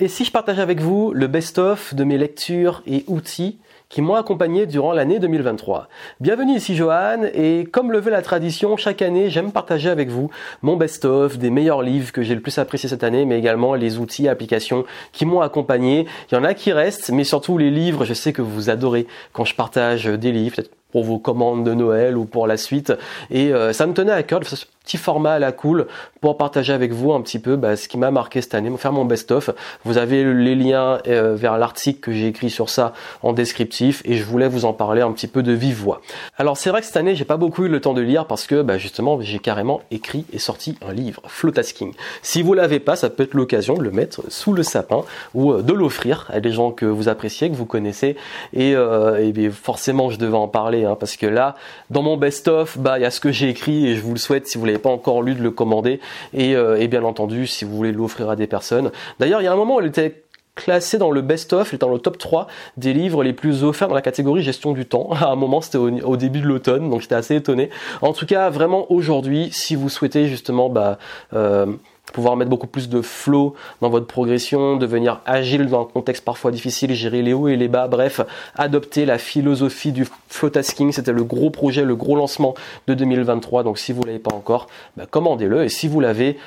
Et si je partage avec vous le best-of de mes lectures et outils qui m'ont accompagné durant l'année 2023. Bienvenue ici Johan et comme le veut la tradition, chaque année j'aime partager avec vous mon best-of des meilleurs livres que j'ai le plus apprécié cette année mais également les outils et applications qui m'ont accompagné. Il y en a qui restent mais surtout les livres, je sais que vous adorez quand je partage des livres, peut-être pour vos commandes de Noël ou pour la suite. Et euh, ça me tenait à cœur petit format à la cool pour partager avec vous un petit peu bah, ce qui m'a marqué cette année, faire mon best-of. Vous avez les liens euh, vers l'article que j'ai écrit sur ça en descriptif et je voulais vous en parler un petit peu de vive voix. Alors c'est vrai que cette année j'ai pas beaucoup eu le temps de lire parce que bah, justement j'ai carrément écrit et sorti un livre, Flotasking. Si vous l'avez pas, ça peut être l'occasion de le mettre sous le sapin ou euh, de l'offrir à des gens que vous appréciez, que vous connaissez et, et forcément je devais en parler Hein, parce que là, dans mon best-of, bah il y a ce que j'ai écrit et je vous le souhaite si vous l'avez pas encore lu de le commander et, euh, et bien entendu si vous voulez l'offrir à des personnes. D'ailleurs, il y a un moment elle était classée dans le best-of, elle dans le top 3 des livres les plus offerts dans la catégorie gestion du temps. À un moment, c'était au, début de l'automne, donc j'étais assez étonné. En tout cas, vraiment aujourd'hui, si vous souhaitez justement bah, euh, pouvoir mettre beaucoup plus de flow dans votre progression, devenir agile dans un contexte parfois difficile, gérer les hauts et les bas, bref, adopter la philosophie du flow tasking, c'était le gros projet, le gros lancement de 2023, donc si vous l'avez pas encore, bah, commandez-le, et si vous l'avez,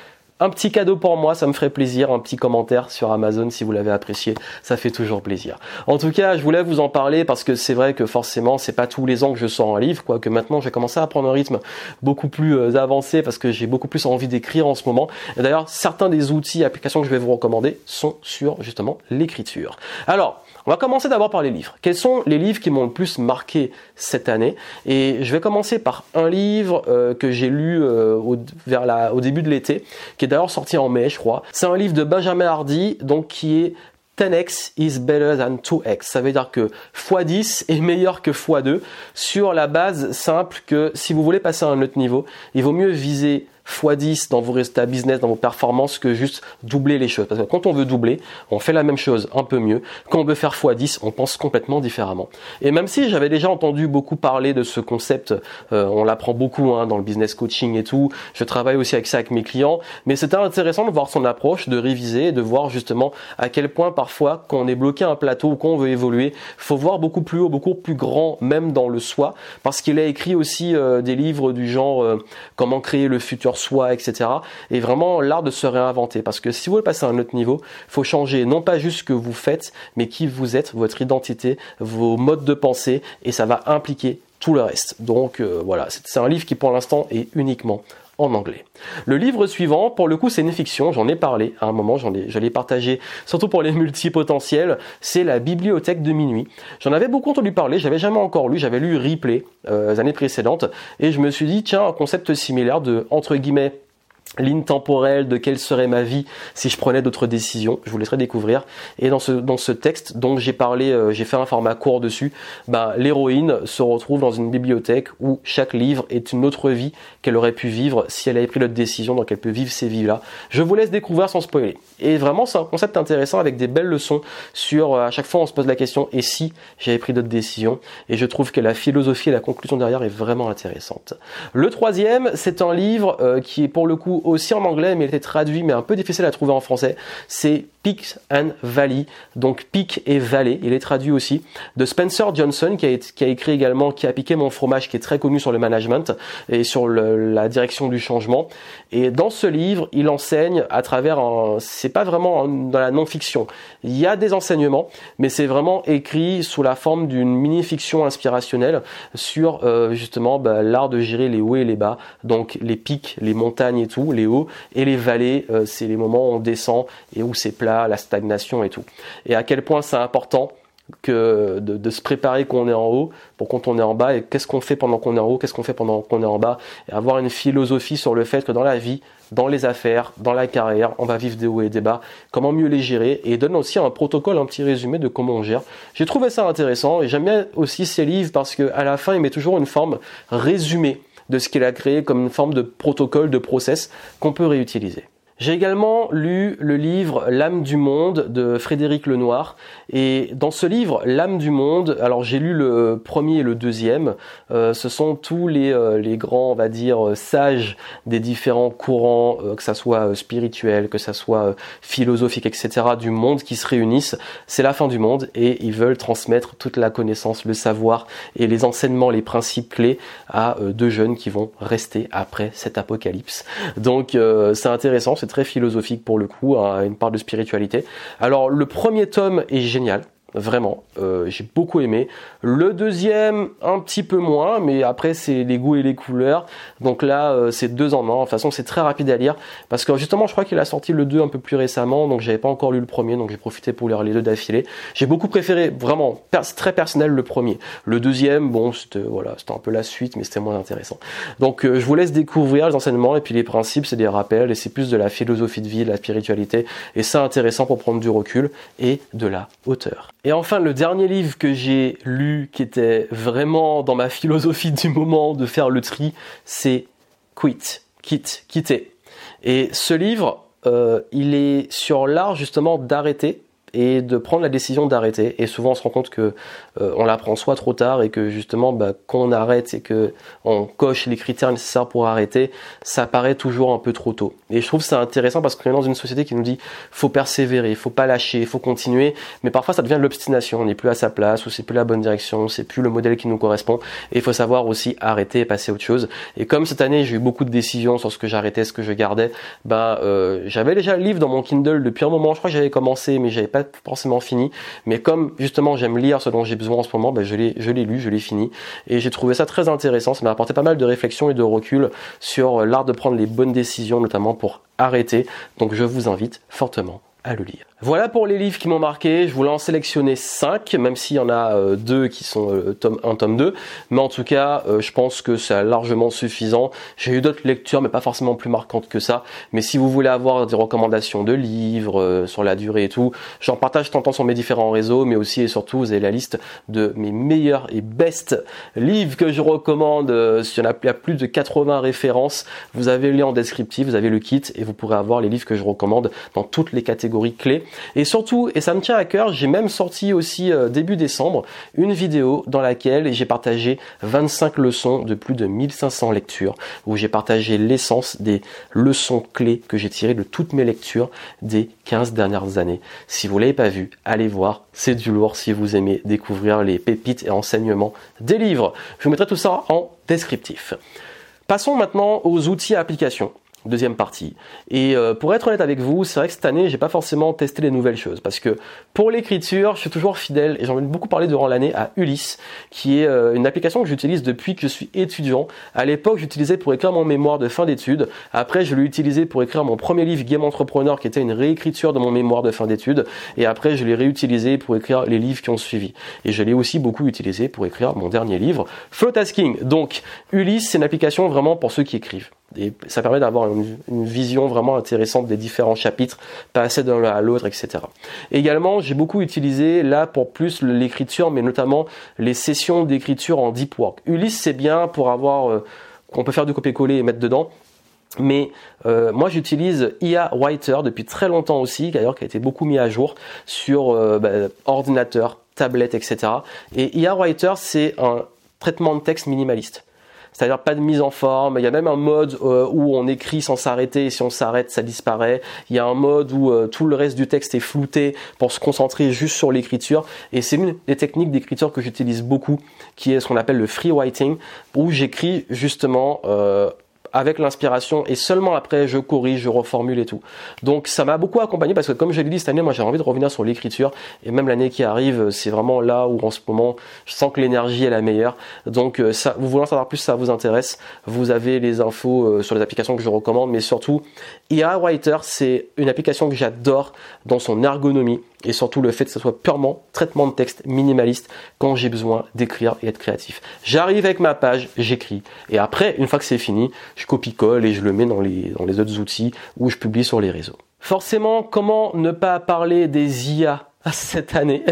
un petit cadeau pour moi, ça me ferait plaisir, un petit commentaire sur Amazon si vous l'avez apprécié, ça fait toujours plaisir. En tout cas, je voulais vous en parler parce que c'est vrai que forcément, c'est pas tous les ans que je sors un livre, quoique maintenant j'ai commencé à prendre un rythme beaucoup plus euh, avancé parce que j'ai beaucoup plus envie d'écrire en ce moment. Et d'ailleurs, certains des outils, applications que je vais vous recommander sont sur justement l'écriture. Alors, on va commencer d'abord par les livres. Quels sont les livres qui m'ont le plus marqué cette année? Et je vais commencer par un livre euh, que j'ai lu euh, au, vers au début de l'été, qui est d'ailleurs sorti en mai, je crois. C'est un livre de Benjamin Hardy, donc qui est 10x is better than 2x. Ça veut dire que x10 est meilleur que x2 sur la base simple que si vous voulez passer à un autre niveau, il vaut mieux viser x10 dans vos résultats business, dans vos performances que juste doubler les choses. Parce que quand on veut doubler, on fait la même chose un peu mieux. Quand on veut faire x10, on pense complètement différemment. Et même si j'avais déjà entendu beaucoup parler de ce concept, euh, on l'apprend beaucoup hein, dans le business coaching et tout, je travaille aussi avec ça avec mes clients, mais c'était intéressant de voir son approche, de réviser, de voir justement à quel point parfois quand on est bloqué à un plateau ou quand on veut évoluer, faut voir beaucoup plus haut, beaucoup plus grand, même dans le soi, parce qu'il a écrit aussi euh, des livres du genre euh, comment créer le futur soi, etc. Et vraiment l'art de se réinventer. Parce que si vous voulez passer à un autre niveau, faut changer non pas juste ce que vous faites, mais qui vous êtes, votre identité, vos modes de pensée, et ça va impliquer tout le reste. Donc euh, voilà, c'est un livre qui pour l'instant est uniquement en anglais. Le livre suivant, pour le coup, c'est une fiction, j'en ai parlé à un moment, j'en ai, je l'ai partagé, surtout pour les multipotentiels, c'est la bibliothèque de minuit. J'en avais beaucoup entendu parler, j'avais jamais encore lu, j'avais lu Replay euh, les années précédentes, et je me suis dit, tiens, un concept similaire de, entre guillemets, ligne temporelle de quelle serait ma vie si je prenais d'autres décisions. Je vous laisserai découvrir. Et dans ce, dans ce texte dont j'ai parlé, euh, j'ai fait un format court dessus, bah, l'héroïne se retrouve dans une bibliothèque où chaque livre est une autre vie qu'elle aurait pu vivre si elle avait pris d'autres décisions, donc elle peut vivre ces vies-là. Je vous laisse découvrir sans spoiler. Et vraiment, c'est un concept intéressant avec des belles leçons sur, euh, à chaque fois on se pose la question, et si j'avais pris d'autres décisions? Et je trouve que la philosophie et la conclusion derrière est vraiment intéressante. Le troisième, c'est un livre euh, qui est pour le coup aussi en anglais, mais il était traduit, mais un peu difficile à trouver en français. C'est Peaks and Valley, donc pic et vallée. Il est traduit aussi de Spencer Johnson, qui a, qui a écrit également, qui a piqué mon fromage, qui est très connu sur le management et sur la direction du changement. Et dans ce livre, il enseigne à travers un, c'est pas vraiment dans la non-fiction. Il y a des enseignements, mais c'est vraiment écrit sous la forme d'une mini-fiction inspirationnelle sur euh, justement bah, l'art de gérer les hauts et les bas, donc les pics, les montagnes et tout, les hauts et les vallées, euh, c'est les moments où on descend et où c'est plat, la stagnation et tout. Et à quel point c'est important que de, se préparer qu'on est en haut pour quand on est en bas et qu'est-ce qu'on fait pendant qu'on est en haut, qu'est-ce qu'on fait pendant qu'on est en bas et avoir une philosophie sur le fait que dans la vie, dans les affaires, dans la carrière, on va vivre des hauts et des bas, comment mieux les gérer et donne aussi un protocole, un petit résumé de comment on gère. J'ai trouvé ça intéressant et j'aime bien aussi ces livres parce qu'à la fin il met toujours une forme résumée de ce qu'il a créé comme une forme de protocole, de process qu'on peut réutiliser. J'ai également lu le livre L'âme du monde de Frédéric Lenoir. Et dans ce livre, L'âme du monde, alors j'ai lu le premier et le deuxième. Euh, ce sont tous les, euh, les grands, on va dire, sages des différents courants, que ça soit spirituel, que ça soit philosophique, etc., du monde qui se réunissent. C'est la fin du monde et ils veulent transmettre toute la connaissance, le savoir et les enseignements, les principes clés à deux jeunes qui vont rester après cet apocalypse. Donc c'est intéressant, c'est très philosophique pour le coup, à une part de spiritualité. Alors le premier tome est génial. Vraiment, euh, j'ai beaucoup aimé. Le deuxième, un petit peu moins, mais après c'est les goûts et les couleurs. Donc là, euh, c'est deux en un. De toute façon, c'est très rapide à lire parce que justement, je crois qu'il a sorti le 2 un peu plus récemment, donc j'avais pas encore lu le premier, donc j'ai profité pour lire les deux d'affilée. J'ai beaucoup préféré, vraiment, très personnel le premier. Le deuxième, bon, c'était voilà, c'était un peu la suite, mais c'était moins intéressant. Donc euh, je vous laisse découvrir les enseignements et puis les principes, c'est des rappels et c'est plus de la philosophie de vie, de la spiritualité et c'est intéressant pour prendre du recul et de la hauteur. Et enfin, le dernier livre que j'ai lu, qui était vraiment dans ma philosophie du moment de faire le tri, c'est Quit, Quitte, Quitter. Et ce livre, euh, il est sur l'art justement d'arrêter et de prendre la décision d'arrêter. Et souvent, on se rend compte que euh, on l'apprend soit trop tard et que justement, bah, quand arrête et que on coche les critères nécessaires pour arrêter, ça paraît toujours un peu trop tôt. Et je trouve ça intéressant parce qu'on est dans une société qui nous dit faut persévérer, faut pas lâcher, faut continuer. Mais parfois, ça devient de l'obstination. On n'est plus à sa place ou c'est plus la bonne direction, c'est plus le modèle qui nous correspond. Et il faut savoir aussi arrêter et passer à autre chose. Et comme cette année, j'ai eu beaucoup de décisions sur ce que j'arrêtais, ce que je gardais, bah, euh, j'avais déjà le livre dans mon Kindle depuis un moment. Je crois que j'avais commencé, mais j'avais pas forcément fini. Mais comme justement j'aime lire ce dont j'ai besoin en ce moment, ben je l'ai, je l'ai lu, je l'ai fini. Et j'ai trouvé ça très intéressant. Ça m'a apporté pas mal de réflexion et de recul sur l'art de prendre les bonnes décisions, notamment pour arrêter. Donc je vous invite fortement le lire. Voilà pour les livres qui m'ont marqué. Je voulais en sélectionner 5, même s'il y en a euh, deux qui sont euh, tome 1, tome 2. Mais en tout cas, euh, je pense que c'est largement suffisant. J'ai eu d'autres lectures, mais pas forcément plus marquantes que ça. Mais si vous voulez avoir des recommandations de livres sur la durée et tout, j'en partage tant sur mes différents réseaux, mais aussi et surtout, vous avez la liste de mes meilleurs et best livres que je recommande. S'il y en a plus de 80 références, vous avez le lien en descriptif, vous avez le kit et vous pourrez avoir les livres que je recommande dans toutes les catégories clés. Et surtout, et ça me tient à cœur, j'ai même sorti aussi euh, début décembre une vidéo dans laquelle j'ai partagé 25 leçons de plus de 1500 lectures, où j'ai partagé l'essence des leçons clés que j'ai tirées de toutes mes lectures des 15 dernières années. Si vous l'avez pas vu, allez voir, c'est du lourd si vous aimez découvrir les pépites et enseignements des livres. Je vous mettrai tout ça en descriptif. Passons maintenant aux outils et applications deuxième partie. Et euh, pour être honnête avec vous, c'est vrai que cette année, j'ai pas forcément testé les nouvelles choses parce que pour l'écriture, je suis toujours fidèle et j'en ai beaucoup parlé durant l'année à Ulysse, qui est euh, une application que j'utilise depuis que je suis étudiant. À l'époque, j'utilisais pour écrire mon mémoire de fin d'études. Après, je l'ai utilisé pour écrire mon premier livre Game Entrepreneur, qui était une réécriture de mon mémoire de fin d'études. Et après, je l'ai réutilisé pour écrire les livres qui ont suivi. Et je l'ai aussi beaucoup utilisé pour écrire mon dernier livre, Flow Tasking. Donc, Ulysse, c'est une application vraiment pour ceux qui écrivent et ça permet d'avoir une, vision vraiment intéressante des différents chapitres, passer d'un à l'autre, etc. Également, j'ai beaucoup utilisé là pour plus l'écriture, mais notamment les sessions d'écriture en deep work. Ulysse, c'est bien pour avoir, euh, qu'on peut faire du copier-coller et mettre dedans. Mais euh, moi j'utilise IA Writer depuis très longtemps aussi, d'ailleurs qui a été beaucoup mis à jour sur euh, bah, ordinateur, tablette, etc. Et IA Writer c'est un traitement de texte minimaliste c'est-à-dire pas de mise en forme. Il y a même un mode euh, où on écrit sans s'arrêter et si on s'arrête, ça disparaît. Il y a un mode où euh, tout le reste du texte est flouté pour se concentrer juste sur l'écriture. Et c'est une des techniques d'écriture que j'utilise beaucoup, qui est ce qu'on appelle le free writing, où j'écris justement euh, avec l'inspiration et seulement après je corrige, je reformule et tout. Donc ça m'a beaucoup accompagné parce que comme je l'ai dit cette année, moi j'ai envie de revenir sur l'écriture et même l'année qui arrive, c'est vraiment là où en ce moment je sens que l'énergie est la meilleure. Donc euh, ça, vous voulez en savoir plus, ça vous intéresse, vous avez les infos euh, sur les applications que je recommande, mais surtout IA Writer, c'est une application que j'adore dans son ergonomie et surtout le fait que ce soit purement traitement de texte minimaliste quand j'ai besoin d'écrire et être créatif. J'arrive avec ma page, j'écris et après, une fois que c'est fini, copie-colle et je le mets dans les, dans les autres outils où je publie sur les réseaux. Forcément, comment ne pas parler des IA cette année?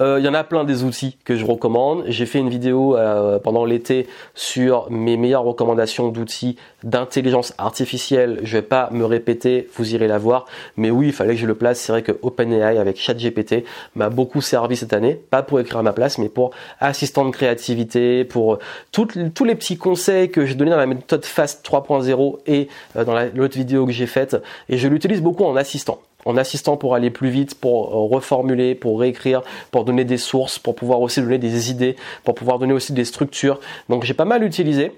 Il y en a plein des outils que je recommande. J'ai fait une vidéo euh, pendant l'été sur mes meilleures recommandations d'outils d'intelligence artificielle. Je vais pas me répéter, vous irez la voir. Mais oui, il fallait que je le place. C'est vrai que OpenAI avec ChatGPT m'a beaucoup servi cette année, pas pour écrire à ma place, mais pour assistant de créativité, pour tous les petits conseils que j'ai donnés dans la méthode Fast 3.0 et dans l'autre vidéo que j'ai faite. Et je l'utilise beaucoup en assistant en assistant pour aller plus vite, pour euh, reformuler, pour réécrire, pour donner des sources, pour pouvoir aussi donner des idées, pour pouvoir donner aussi des structures. Donc j'ai pas mal utilisé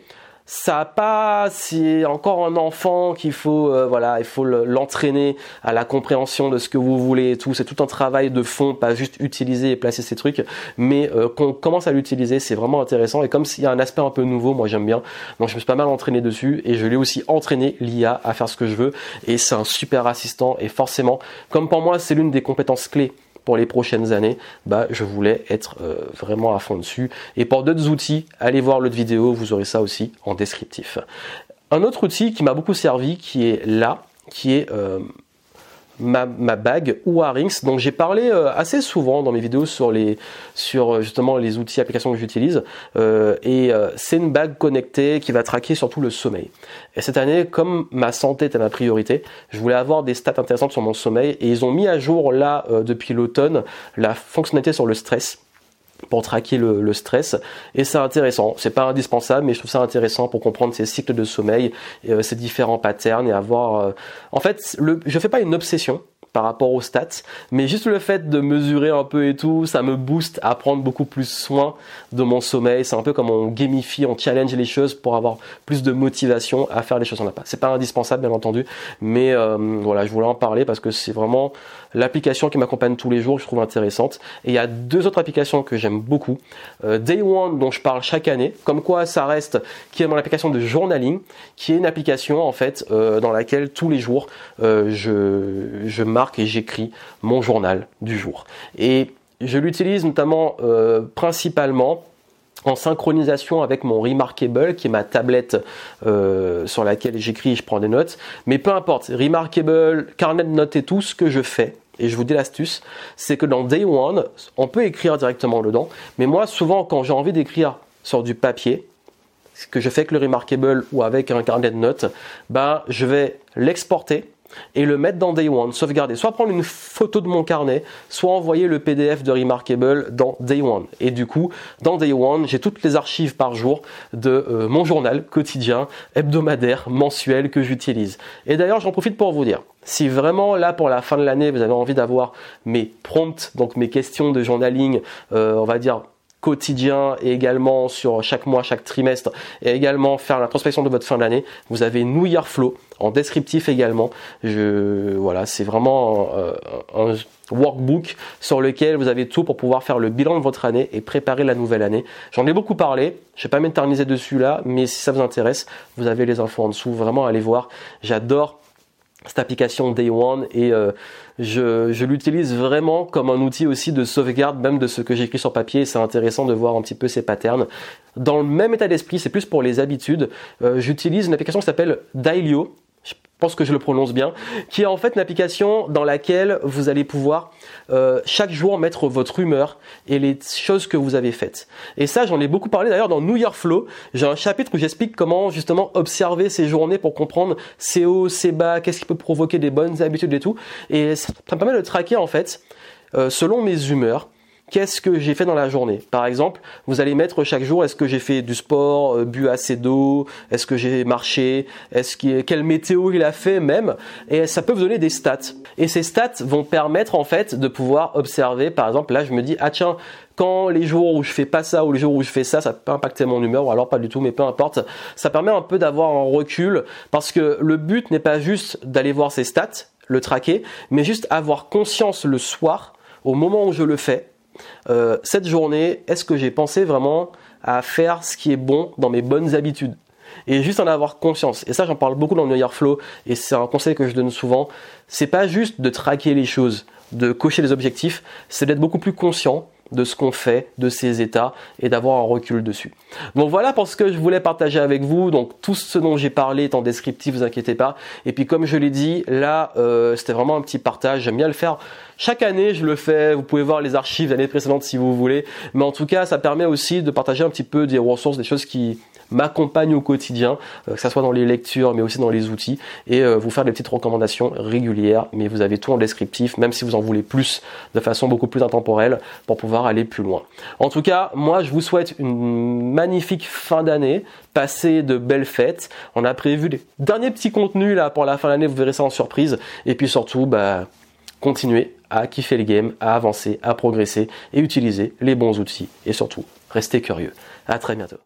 ça pas c'est encore un enfant qu'il faut euh, voilà il faut l'entraîner à la compréhension de ce que vous voulez et tout. C'est tout un travail de fond pas juste utiliser et placer ces trucs mais euh, qu'on commence à l'utiliser c'est vraiment intéressant. Et comme s'il y a un aspect un peu nouveau moi j'aime bien. Donc je me suis pas mal entraîné dessus et je l'ai aussi entraîné l'IA à faire ce que je veux. Et c'est un super assistant et forcément comme pour moi c'est l'une des compétences clés pour les prochaines années, bah, je voulais être euh, vraiment à fond dessus. Et pour d'autres outils, allez voir l'autre vidéo, vous aurez ça aussi en descriptif. Un autre outil qui m'a beaucoup servi, qui est là, qui est euh, ma, bague ou Rings. Donc j'ai parlé euh, assez souvent dans mes vidéos sur les sur euh, justement les outils applications que j'utilise euh, et c'est une bague connectée qui va traquer surtout le sommeil. Et cette année, comme ma santé était ma priorité, je voulais avoir des stats intéressantes sur mon sommeil et ils ont mis à jour là depuis l'automne la fonctionnalité sur le stress pour traquer le, stress. Et c'est intéressant. C'est pas indispensable mais je trouve ça intéressant pour comprendre ces cycles de sommeil euh, ces différents patterns et avoir euh, en fait le, je fais pas une obsession par rapport aux stats, mais juste le fait de mesurer un peu et tout, ça me booste à prendre beaucoup plus soin de mon sommeil. C'est un peu comme on gamifie, on challenge les choses pour avoir plus de motivation à faire les choses en pas. C'est pas indispensable bien entendu, mais euh, voilà, je voulais en parler parce que c'est vraiment l'application qui m'accompagne tous les jours, je trouve intéressante. Et il y a deux autres applications que j'aime beaucoup. Euh, Day One dont je parle chaque année, comme quoi ça reste, qui est mon application de journaling, qui est une application en fait euh, dans laquelle tous les jours je, je marque et j'écris mon journal du jour. Et je l'utilise notamment euh, principalement en synchronisation avec mon Remarkable, qui est ma tablette euh, sur laquelle j'écris et je prends des notes. Mais peu importe, Remarkable, carnet de notes et tout, ce que je fais, et je vous dis l'astuce, c'est que dans Day One, on peut écrire directement dedans. Mais moi, souvent, quand j'ai envie d'écrire sur du papier, ce que je fais avec le Remarkable ou avec un carnet de notes, ben, je vais l'exporter et le mettre dans Day One, sauvegarder, soit prendre une photo de mon carnet, soit envoyer le PDF de Remarkable dans Day One. Et du coup, dans Day One, j'ai toutes les archives par jour de euh, mon journal quotidien, hebdomadaire, mensuel que j'utilise. Et d'ailleurs, j'en profite pour vous dire, si vraiment là pour la fin de l'année, vous avez envie d'avoir mes prompts, donc mes questions de journaling, euh, on va dire quotidien et également sur chaque mois, chaque trimestre et également faire la prospection de votre fin d'année. Vous avez New Year Flow en descriptif également. Je, voilà, c'est vraiment euh, un, workbook sur lequel vous avez tout pour pouvoir faire le bilan de votre année et préparer la nouvelle année. J'en ai beaucoup parlé, je vais pas m'éterniser dessus là, mais si ça vous intéresse, vous avez les infos en dessous. Vraiment, allez voir. J'adore cette application Day One et euh, je, l'utilise vraiment comme un outil aussi de sauvegarde même de ce que j'écris sur papier. C'est intéressant de voir un petit peu ces patterns. Dans le même état d'esprit, c'est plus pour les habitudes. Euh, j'utilise une application qui s'appelle Dailyo pense que je le prononce bien, qui est en fait une application dans laquelle vous allez pouvoir euh, chaque jour mettre votre humeur et les choses que vous avez faites. Et ça, j'en ai beaucoup parlé d'ailleurs dans New Year Flow. J'ai un chapitre où j'explique comment justement observer ces journées pour comprendre ses hauts, ses bas, qu'est-ce qui peut provoquer des bonnes habitudes et tout. Et ça, me permet de traquer en fait euh, selon mes humeurs qu'est-ce que j'ai fait dans la journée. Par exemple, vous allez mettre chaque jour est-ce que j'ai fait du sport, euh, bu assez d'eau, est-ce que j'ai marché, est-ce quelle météo il a fait même et ça peut vous donner des stats. Et ces stats vont permettre en fait de pouvoir observer par exemple là je me dis ah tiens quand les jours où je fais pas ça ou les jours où je fais ça, ça peut impacter mon humeur ou alors pas du tout, mais peu importe. Ça permet un peu d'avoir un recul parce que le but n'est pas juste d'aller voir ces stats, le traquer, mais juste avoir conscience le soir, au moment où je le fais, euh, cette journée, est-ce que j'ai pensé vraiment à faire ce qui est bon dans mes bonnes habitudes et juste en avoir conscience. Et ça, j'en parle beaucoup dans New Year Flow, et c'est un conseil que je donne souvent. C'est pas juste de traquer les choses, de cocher les objectifs, c'est d'être beaucoup plus conscient de ce qu'on fait, de ces états et d'avoir un recul dessus. Donc voilà pour ce que je voulais partager avec vous. Donc tout ce dont j'ai parlé est en descriptif, vous inquiétez pas. Et puis comme je l'ai dit, là euh, c'était vraiment un petit partage. J'aime bien le faire chaque année. Je le fais. Vous pouvez voir les archives l'année précédente si vous voulez. Mais en tout cas, ça permet aussi de partager un petit peu des ressources, des choses qui m'accompagne au quotidien, euh, que ce soit dans les lectures, mais aussi dans les outils, et euh, vous faire des petites recommandations régulières. Mais vous avez tout en descriptif, même si vous en voulez plus, de façon beaucoup plus intemporelle, pour pouvoir aller plus loin. En tout cas, moi, je vous souhaite une magnifique fin d'année. Passez de belles fêtes. On a prévu les derniers petits contenus là pour la fin de l'année. Vous verrez ça en surprise. Et puis surtout, bah, continuez à kiffer les games, à avancer, à progresser et utiliser les bons outils. Et surtout, restez curieux. À très bientôt.